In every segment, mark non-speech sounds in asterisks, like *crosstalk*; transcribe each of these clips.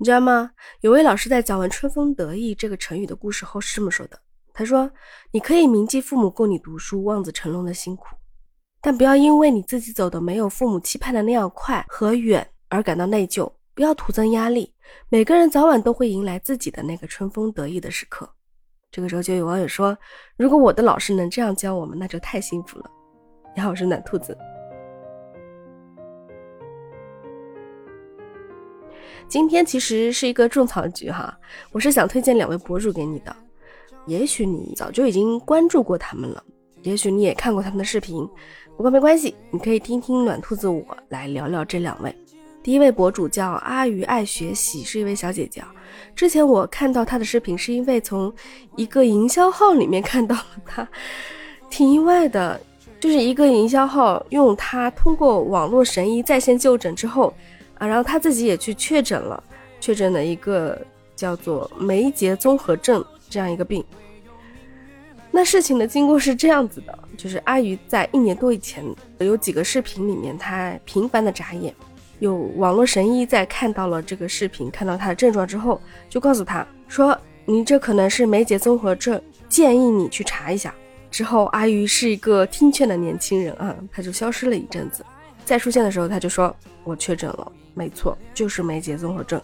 你知道吗？有位老师在讲完“春风得意”这个成语的故事后是这么说的：“他说，你可以铭记父母供你读书、望子成龙的辛苦，但不要因为你自己走的没有父母期盼的那样快和远而感到内疚，不要徒增压力。每个人早晚都会迎来自己的那个春风得意的时刻。”这个时候就有网友说：“如果我的老师能这样教我们，那就太幸福了。”你好，我是暖兔子。今天其实是一个种草局哈，我是想推荐两位博主给你的，也许你早就已经关注过他们了，也许你也看过他们的视频，不过没关系，你可以听听暖兔子我来聊聊这两位。第一位博主叫阿鱼爱学习，是一位小姐姐。之前我看到她的视频，是因为从一个营销号里面看到了她，挺意外的，就是一个营销号用她通过网络神医在线就诊之后。啊，然后他自己也去确诊了，确诊了一个叫做梅杰综合症这样一个病。那事情的经过是这样子的，就是阿鱼在一年多以前有几个视频里面，他频繁的眨眼，有网络神医在看到了这个视频，看到他的症状之后，就告诉他说：“你这可能是梅杰综合症，建议你去查一下。”之后，阿鱼是一个听劝的年轻人啊，他就消失了一阵子，再出现的时候，他就说：“我确诊了。”没错，就是梅杰综合症，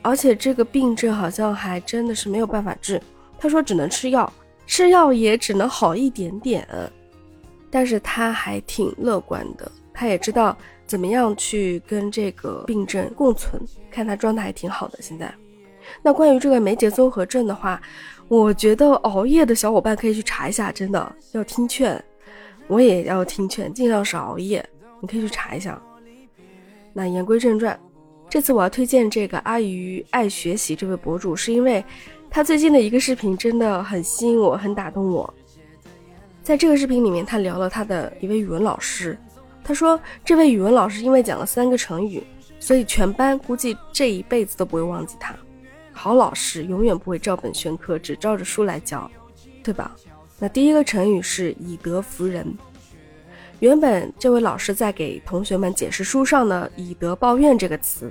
而且这个病症好像还真的是没有办法治。他说只能吃药，吃药也只能好一点点。但是他还挺乐观的，他也知道怎么样去跟这个病症共存。看他状态还挺好的。现在，那关于这个梅杰综合症的话，我觉得熬夜的小伙伴可以去查一下，真的要听劝，我也要听劝，尽量少熬夜。你可以去查一下。那言归正传，这次我要推荐这个阿鱼爱学习这位博主，是因为他最近的一个视频真的很吸引我，很打动我。在这个视频里面，他聊了他的一位语文老师，他说这位语文老师因为讲了三个成语，所以全班估计这一辈子都不会忘记他。好老师永远不会照本宣科，只照着书来教，对吧？那第一个成语是以德服人。原本这位老师在给同学们解释书上的“以德报怨”这个词，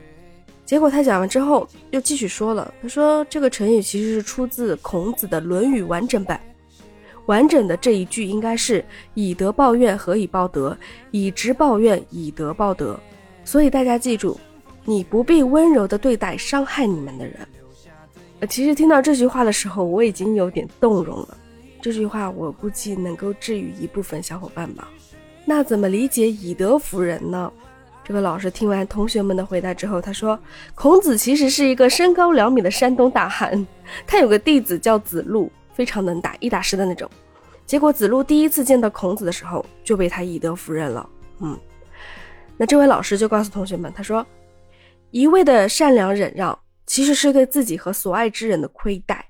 结果他讲完之后又继续说了。他说这个成语其实是出自孔子的《论语》完整版，完整的这一句应该是“以德报怨，何以报德？以直报怨，以德报德。”所以大家记住，你不必温柔的对待伤害你们的人。其实听到这句话的时候，我已经有点动容了。这句话我估计能够治愈一部分小伙伴吧。那怎么理解以德服人呢？这个老师听完同学们的回答之后，他说：“孔子其实是一个身高两米的山东大汉，他有个弟子叫子路，非常能打，一打十的那种。结果子路第一次见到孔子的时候，就被他以德服人了。嗯，那这位老师就告诉同学们，他说：一味的善良忍让，其实是对自己和所爱之人的亏待。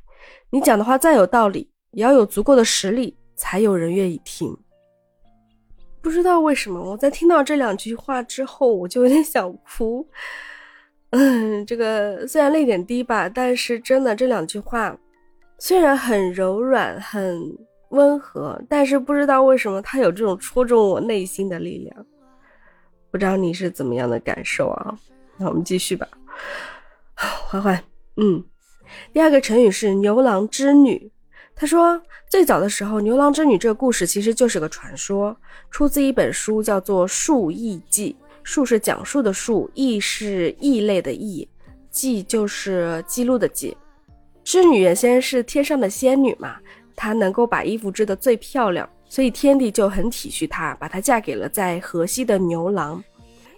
你讲的话再有道理，也要有足够的实力，才有人愿意听。”不知道为什么，我在听到这两句话之后，我就有点想哭。嗯，这个虽然泪点低吧，但是真的这两句话，虽然很柔软、很温和，但是不知道为什么它有这种戳中我内心的力量。不知道你是怎么样的感受啊？那我们继续吧。*sighs* 缓缓，嗯，第二个成语是牛郎织女。他说，最早的时候，牛郎织女这个故事其实就是个传说，出自一本书，叫做《述异记》。述是讲述的述，异是异类的异，记就是记录的记。织女原先是天上的仙女嘛，她能够把衣服织得最漂亮，所以天帝就很体恤她，把她嫁给了在河西的牛郎。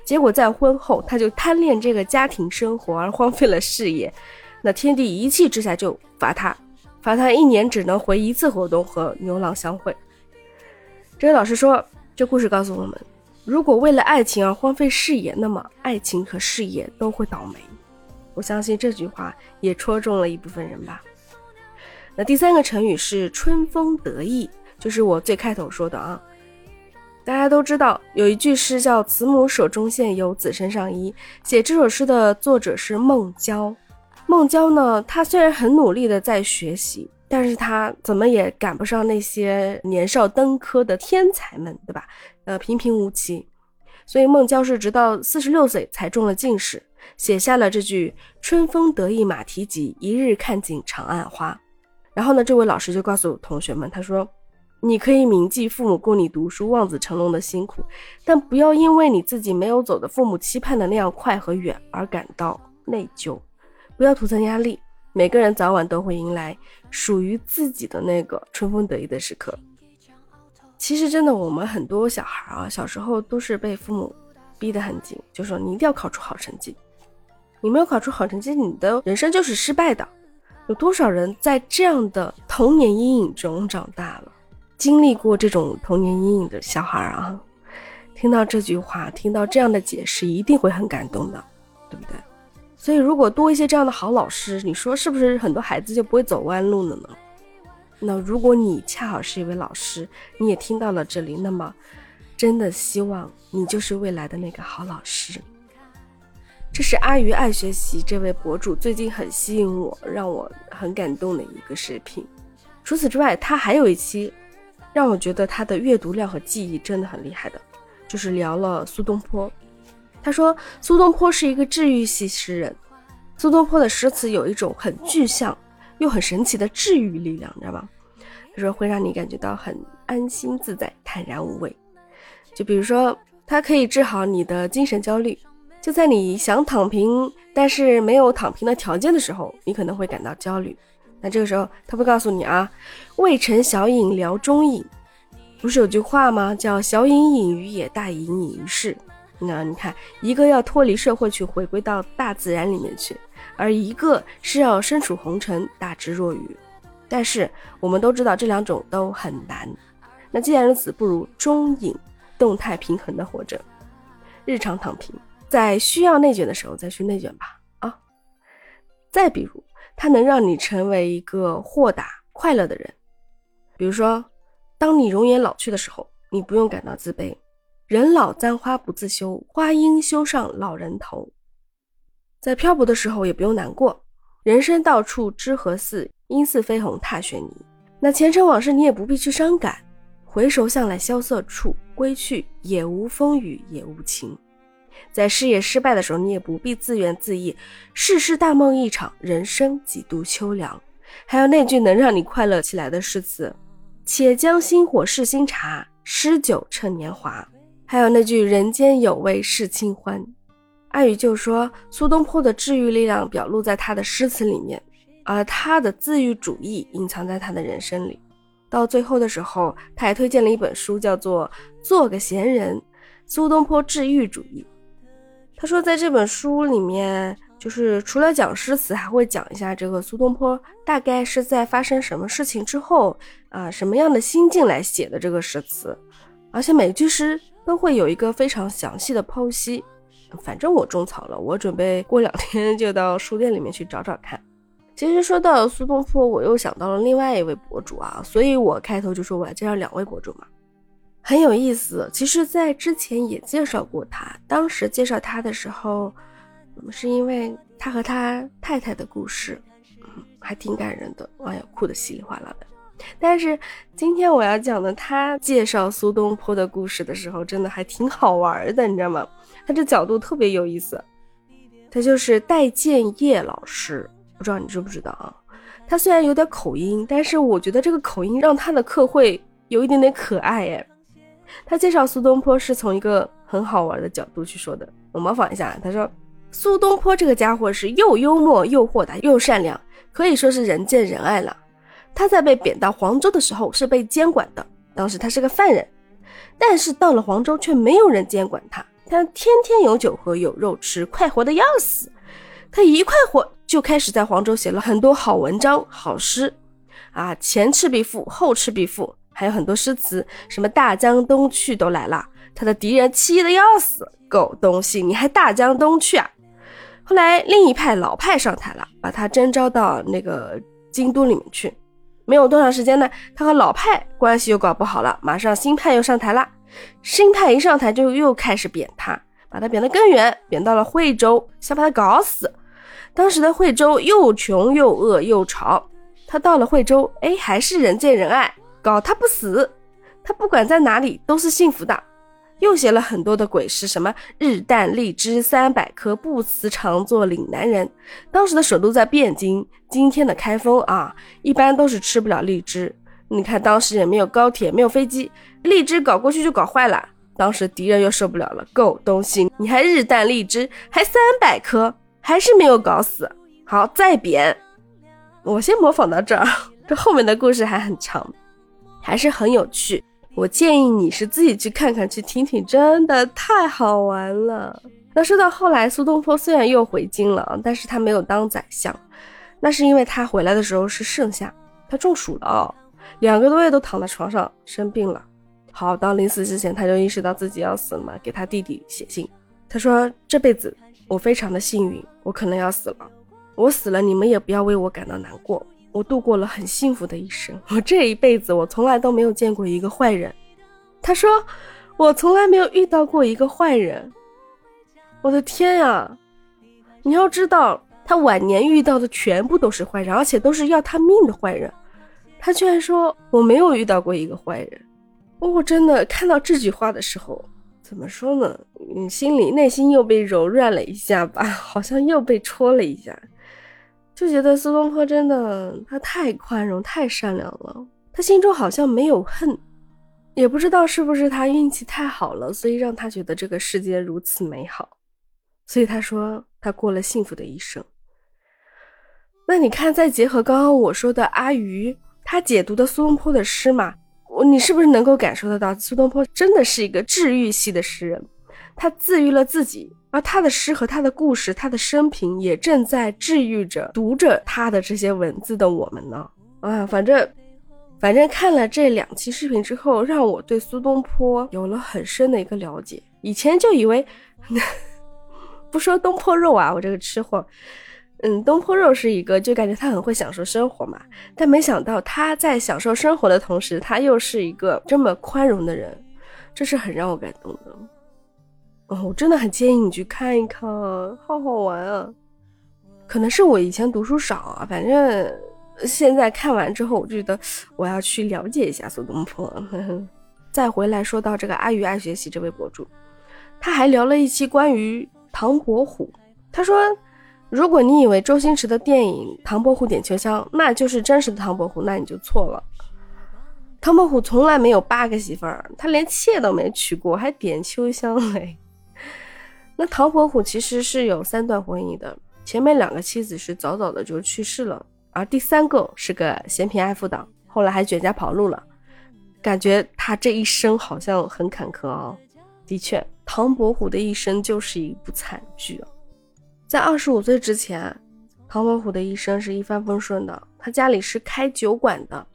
结果在婚后，她就贪恋这个家庭生活而荒废了事业，那天帝一气之下就罚她。罚他一年只能回一次活动和牛郎相会。这位老师说，这故事告诉我们，如果为了爱情而荒废事业，那么爱情和事业都会倒霉。我相信这句话也戳中了一部分人吧。那第三个成语是春风得意，就是我最开头说的啊。大家都知道有一句诗叫“慈母手中线，游子身上衣”，写这首诗的作者是孟郊。孟郊呢，他虽然很努力的在学习，但是他怎么也赶不上那些年少登科的天才们，对吧？呃，平平无奇。所以孟郊是直到四十六岁才中了进士，写下了这句“春风得意马蹄疾，一日看尽长安花”。然后呢，这位老师就告诉同学们，他说：“你可以铭记父母供你读书、望子成龙的辛苦，但不要因为你自己没有走的父母期盼的那样快和远而感到内疚，不要徒增压力。每个人早晚都会迎来属于自己的那个春风得意的时刻。其实，真的，我们很多小孩啊，小时候都是被父母逼得很紧，就说你一定要考出好成绩，你没有考出好成绩，你的人生就是失败的。”有多少人在这样的童年阴影中长大了？经历过这种童年阴影的小孩啊，听到这句话，听到这样的解释，一定会很感动的，对不对？所以，如果多一些这样的好老师，你说是不是很多孩子就不会走弯路了呢？那如果你恰好是一位老师，你也听到了这里，那么真的希望你就是未来的那个好老师。这是阿鱼爱学习这位博主最近很吸引我，让我很感动的一个视频。除此之外，他还有一期让我觉得他的阅读量和记忆真的很厉害的，就是聊了苏东坡。他说苏东坡是一个治愈系诗人，苏东坡的诗词有一种很具象又很神奇的治愈力量，你知道吗？他说会让你感觉到很安心自在、坦然无畏。就比如说，它可以治好你的精神焦虑。就在你想躺平，但是没有躺平的条件的时候，你可能会感到焦虑。那这个时候，他会告诉你啊，未成小饮聊中饮，不是有句话吗？叫小饮饮于野，大饮饮于市。那你看，一个要脱离社会去回归到大自然里面去，而一个是要身处红尘，大智若愚。但是我们都知道这两种都很难。那既然如此，不如中隐，动态平衡的活着，日常躺平。在需要内卷的时候再去内卷吧啊！再比如，它能让你成为一个豁达快乐的人。比如说，当你容颜老去的时候，你不用感到自卑。人老簪花不自修，花应修上老人头。在漂泊的时候也不用难过。人生到处知何似，应似飞鸿踏雪泥。那前尘往事你也不必去伤感。回首向来萧瑟处，归去也无风雨也无晴。在事业失败的时候，你也不必自怨自艾。世事大梦一场，人生几度秋凉。还有那句能让你快乐起来的诗词：“且将新火试新茶，诗酒趁年华。”还有那句“人间有味是清欢”。阿宇就说，苏东坡的治愈力量表露在他的诗词里面，而他的自愈主义隐藏在他的人生里。到最后的时候，他还推荐了一本书，叫做《做个闲人：苏东坡治愈主义》。他说，在这本书里面，就是除了讲诗词，还会讲一下这个苏东坡大概是在发生什么事情之后啊，什么样的心境来写的这个诗词，而且每句诗都会有一个非常详细的剖析。反正我种草了，我准备过两天就到书店里面去找找看。其实说到苏东坡，我又想到了另外一位博主啊，所以我开头就说我要介绍两位博主嘛。很有意思，其实，在之前也介绍过他。当时介绍他的时候，是因为他和他太太的故事，嗯，还挺感人的。哎呀，哭得稀里哗啦的。但是今天我要讲的，他介绍苏东坡的故事的时候，真的还挺好玩的，你知道吗？他这角度特别有意思。他就是戴建业老师，不知道你知不知道啊？他虽然有点口音，但是我觉得这个口音让他的课会有一点点可爱，哎。他介绍苏东坡是从一个很好玩的角度去说的，我模仿一下。他说，苏东坡这个家伙是又幽默又豁达又善良，可以说是人见人爱了。他在被贬到黄州的时候是被监管的，当时他是个犯人，但是到了黄州却没有人监管他，他天天有酒喝有肉吃，快活的要死。他一快活就开始在黄州写了很多好文章好诗，啊，前赤壁赋，后赤壁赋。还有很多诗词，什么大江东去都来了，他的敌人气得要死，狗东西，你还大江东去啊？后来另一派老派上台了，把他征召到那个京都里面去。没有多长时间呢，他和老派关系又搞不好了，马上新派又上台了。新派一上台就又开始贬他，把他贬得更远，贬到了惠州，想把他搞死。当时的惠州又穷又饿又潮，他到了惠州，哎，还是人见人爱。搞他不死，他不管在哪里都是幸福的。又写了很多的鬼诗，什么日啖荔枝三百颗，不辞常作岭南人。当时的首都在汴京，今天的开封啊，一般都是吃不了荔枝。你看当时也没有高铁，没有飞机，荔枝搞过去就搞坏了。当时敌人又受不了了，够东西，你还日啖荔枝，还三百颗，还是没有搞死。好，再贬。我先模仿到这儿，这后面的故事还很长，还是很有趣。我建议你是自己去看看，去听听，真的太好玩了。那说到后来，苏东坡虽然又回京了，但是他没有当宰相，那是因为他回来的时候是盛夏，他中暑了哦，两个多月都躺在床上生病了。好，到临死之前，他就意识到自己要死了嘛，给他弟弟写信，他说这辈子我非常的幸运，我可能要死了，我死了你们也不要为我感到难过。我度过了很幸福的一生，我这一辈子我从来都没有见过一个坏人。他说，我从来没有遇到过一个坏人。我的天呀！你要知道，他晚年遇到的全部都是坏人，而且都是要他命的坏人。他居然说我没有遇到过一个坏人。我真的看到这句话的时候，怎么说呢？嗯，心里内心又被柔软了一下吧，好像又被戳了一下。就觉得苏东坡真的，他太宽容、太善良了。他心中好像没有恨，也不知道是不是他运气太好了，所以让他觉得这个世界如此美好。所以他说他过了幸福的一生。那你看，再结合刚刚我说的阿余，他解读的苏东坡的诗嘛，我你是不是能够感受得到，苏东坡真的是一个治愈系的诗人，他治愈了自己。而他的诗和他的故事，他的生平也正在治愈着读着他的这些文字的我们呢。啊，反正，反正看了这两期视频之后，让我对苏东坡有了很深的一个了解。以前就以为，*laughs* 不说东坡肉啊，我这个吃货，嗯，东坡肉是一个，就感觉他很会享受生活嘛。但没想到他在享受生活的同时，他又是一个这么宽容的人，这是很让我感动的。哦我真的很建议你去看一看，好好玩啊！可能是我以前读书少啊，反正现在看完之后，我觉得我要去了解一下苏东坡。*laughs* 再回来说到这个阿鱼爱学习这位博主，他还聊了一期关于唐伯虎。他说，如果你以为周星驰的电影《唐伯虎点秋香》那就是真实的唐伯虎，那你就错了。唐伯虎从来没有八个媳妇儿，他连妾都没娶过，还点秋香嘞。那唐伯虎其实是有三段婚姻的，前面两个妻子是早早的就去世了，而第三个是个嫌贫爱富党，后来还卷家跑路了，感觉他这一生好像很坎坷啊。的确，唐伯虎的一生就是一部惨剧啊。在二十五岁之前，唐伯虎的一生是一帆风顺的，他家里是开酒馆的，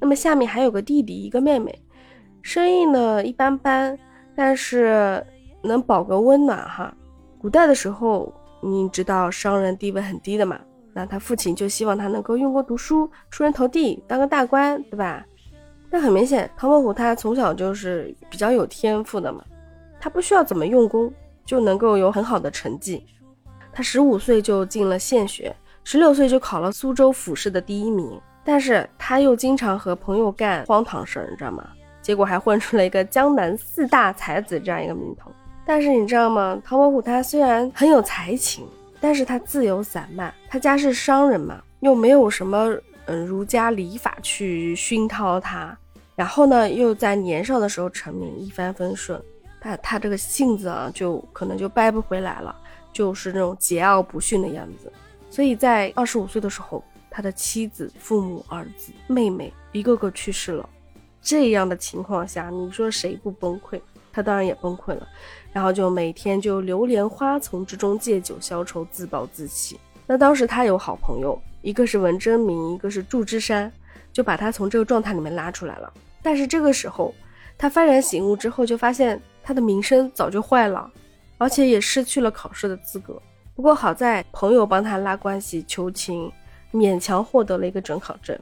那么下面还有个弟弟，一个妹妹，生意呢一般般，但是。能保个温暖哈。古代的时候，你知道商人地位很低的嘛？那他父亲就希望他能够用功读书，出人头地，当个大官，对吧？但很明显，唐伯虎他从小就是比较有天赋的嘛，他不需要怎么用功就能够有很好的成绩。他十五岁就进了县学，十六岁就考了苏州府试的第一名。但是他又经常和朋友干荒唐事儿，你知道吗？结果还混出了一个江南四大才子这样一个名头。但是你知道吗？唐伯虎他虽然很有才情，但是他自由散漫，他家是商人嘛，又没有什么嗯儒家礼法去熏陶他，然后呢又在年少的时候成名，一帆风顺，他他这个性子啊就可能就掰不回来了，就是那种桀骜不驯的样子。所以在二十五岁的时候，他的妻子、父母、儿子、妹妹一个个去世了，这样的情况下，你说谁不崩溃？他当然也崩溃了。然后就每天就流连花丛之中，借酒消愁，自暴自弃。那当时他有好朋友，一个是文征明，一个是祝枝山，就把他从这个状态里面拉出来了。但是这个时候，他幡然醒悟之后，就发现他的名声早就坏了，而且也失去了考试的资格。不过好在朋友帮他拉关系求情，勉强获得了一个准考证。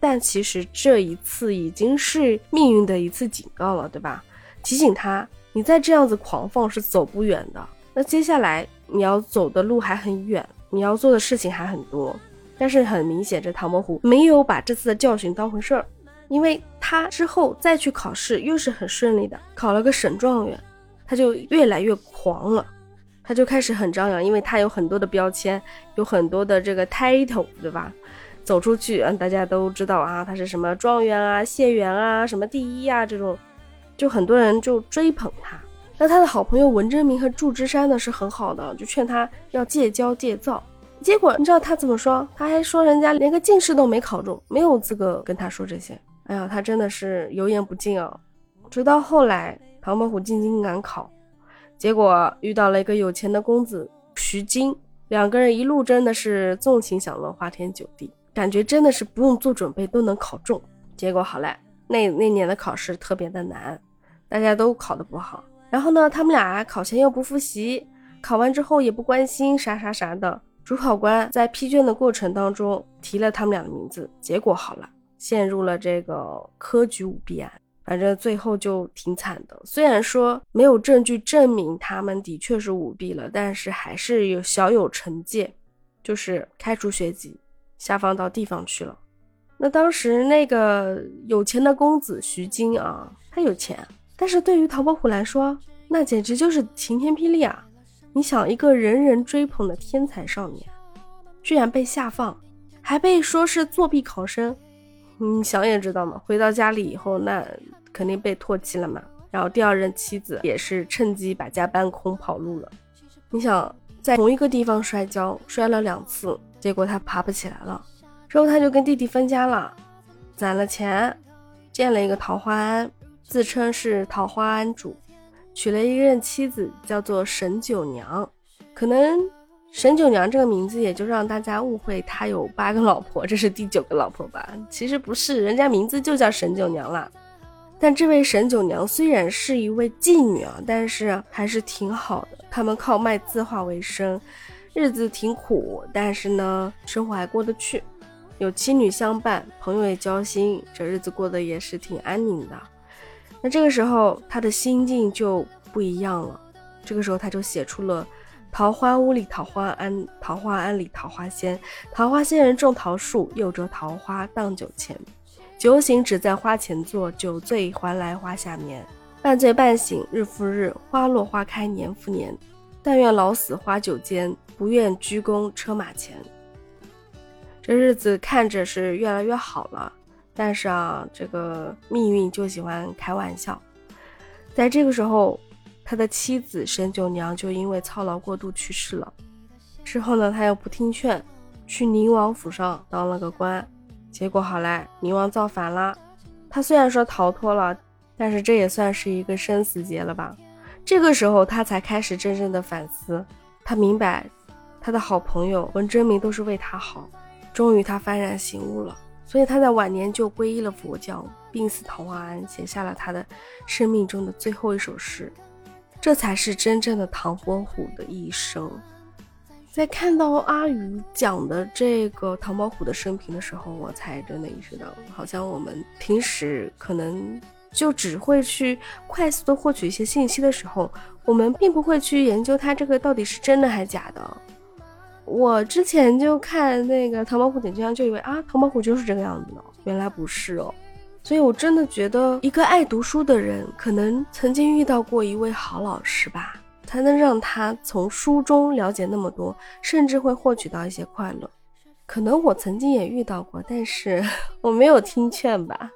但其实这一次已经是命运的一次警告了，对吧？提醒他。你再这样子狂放是走不远的。那接下来你要走的路还很远，你要做的事情还很多。但是很明显，这唐伯虎没有把这次的教训当回事儿，因为他之后再去考试又是很顺利的，考了个省状元。他就越来越狂了，他就开始很张扬，因为他有很多的标签，有很多的这个 title，对吧？走出去，嗯，大家都知道啊，他是什么状元啊、县元啊、什么第一啊这种，就很多人就追捧他。那他的好朋友文征明和祝枝山呢是很好的，就劝他要戒骄戒躁。结果你知道他怎么说？他还说人家连个进士都没考中，没有资格跟他说这些。哎呀，他真的是油盐不进啊！直到后来唐伯虎进京赶考，结果遇到了一个有钱的公子徐经，两个人一路真的是纵情享乐，花天酒地，感觉真的是不用做准备都能考中。结果好嘞，那那年的考试特别的难，大家都考得不好。然后呢，他们俩考前又不复习，考完之后也不关心啥啥啥的。主考官在批卷的过程当中提了他们俩的名字，结果好了，陷入了这个科举舞弊案。反正最后就挺惨的。虽然说没有证据证明他们的确是舞弊了，但是还是有小有惩戒，就是开除学籍，下放到地方去了。那当时那个有钱的公子徐金啊，他有钱。但是对于唐伯虎来说，那简直就是晴天霹雳啊！你想，一个人人追捧的天才少年，居然被下放，还被说是作弊考生，你想也知道嘛。回到家里以后，那肯定被唾弃了嘛。然后第二任妻子也是趁机把家搬空跑路了。你想，在同一个地方摔跤，摔了两次，结果他爬不起来了，之后他就跟弟弟分家了，攒了钱，建了一个桃花庵。自称是桃花庵主，娶了一任妻子，叫做沈九娘。可能沈九娘这个名字也就让大家误会他有八个老婆，这是第九个老婆吧？其实不是，人家名字就叫沈九娘啦。但这位沈九娘虽然是一位妓女啊，但是还是挺好的。他们靠卖字画为生，日子挺苦，但是呢，生活还过得去，有妻女相伴，朋友也交心，这日子过得也是挺安宁的。那这个时候，他的心境就不一样了。这个时候，他就写出了“桃花坞里桃花庵，桃花庵里桃花仙。桃花仙人种桃树，又折桃花当酒钱。酒醒只在花前坐，酒醉还来花下眠。半醉半醒日复日，花落花开年复年。但愿老死花酒间，不愿鞠躬车马前。”这日子看着是越来越好了。但是啊，这个命运就喜欢开玩笑。在这个时候，他的妻子沈九娘就因为操劳过度去世了。之后呢，他又不听劝，去宁王府上当了个官。结果好来，宁王造反了。他虽然说逃脱了，但是这也算是一个生死劫了吧。这个时候，他才开始真正的反思。他明白，他的好朋友文征明都是为他好。终于，他幡然醒悟了。所以他在晚年就皈依了佛教，病死桃花庵，写下了他的生命中的最后一首诗。这才是真正的唐伯虎的一生。在看到阿宇讲的这个唐伯虎的生平的时候，我才真的意识到，好像我们平时可能就只会去快速的获取一些信息的时候，我们并不会去研究他这个到底是真的还是假的。我之前就看那个《唐伯虎点秋香》，就以为啊，唐伯虎就是这个样子的，原来不是哦。所以我真的觉得，一个爱读书的人，可能曾经遇到过一位好老师吧，才能让他从书中了解那么多，甚至会获取到一些快乐。可能我曾经也遇到过，但是 *laughs* 我没有听劝吧。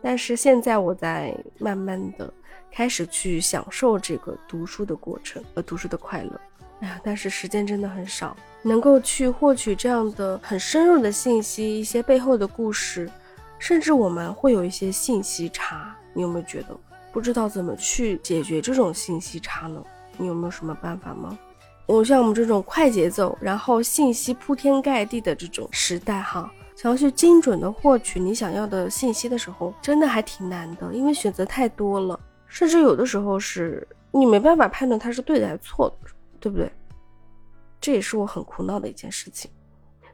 但是现在我在慢慢的开始去享受这个读书的过程和读书的快乐。哎呀，但是时间真的很少，能够去获取这样的很深入的信息，一些背后的故事，甚至我们会有一些信息差。你有没有觉得不知道怎么去解决这种信息差呢？你有没有什么办法吗？我像我们这种快节奏，然后信息铺天盖地的这种时代哈，想要去精准的获取你想要的信息的时候，真的还挺难的，因为选择太多了，甚至有的时候是你没办法判断它是对的还是错的。对不对？这也是我很苦恼的一件事情，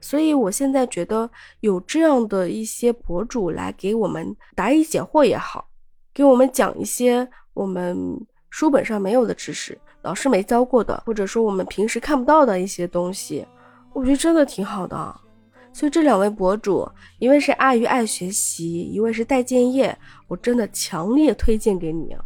所以我现在觉得有这样的一些博主来给我们答疑解惑也好，给我们讲一些我们书本上没有的知识，老师没教过的，或者说我们平时看不到的一些东西，我觉得真的挺好的。所以这两位博主，一位是阿鱼爱学习，一位是戴建业，我真的强烈推荐给你！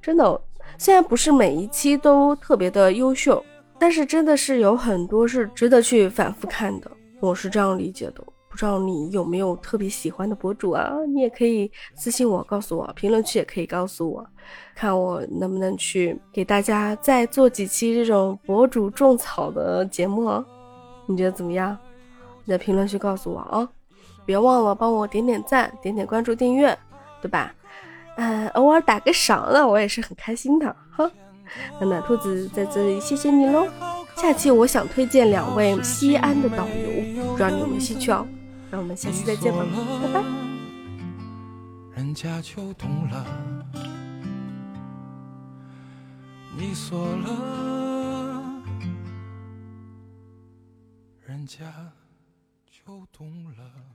真的。虽然不是每一期都特别的优秀，但是真的是有很多是值得去反复看的。我是这样理解的。不知道你有没有特别喜欢的博主啊？你也可以私信我，告诉我，评论区也可以告诉我，看我能不能去给大家再做几期这种博主种草的节目，你觉得怎么样？你在评论区告诉我啊！别忘了帮我点点赞、点点关注、订阅，对吧？嗯，偶尔打个赏，了我也是很开心的哈。那暖兔子在这里谢谢你喽！下期我想推荐两位西安的导游，不知道你有没有兴趣哦？那我们下期再见吧，拜拜。人家就懂了，你锁了，人家就懂了。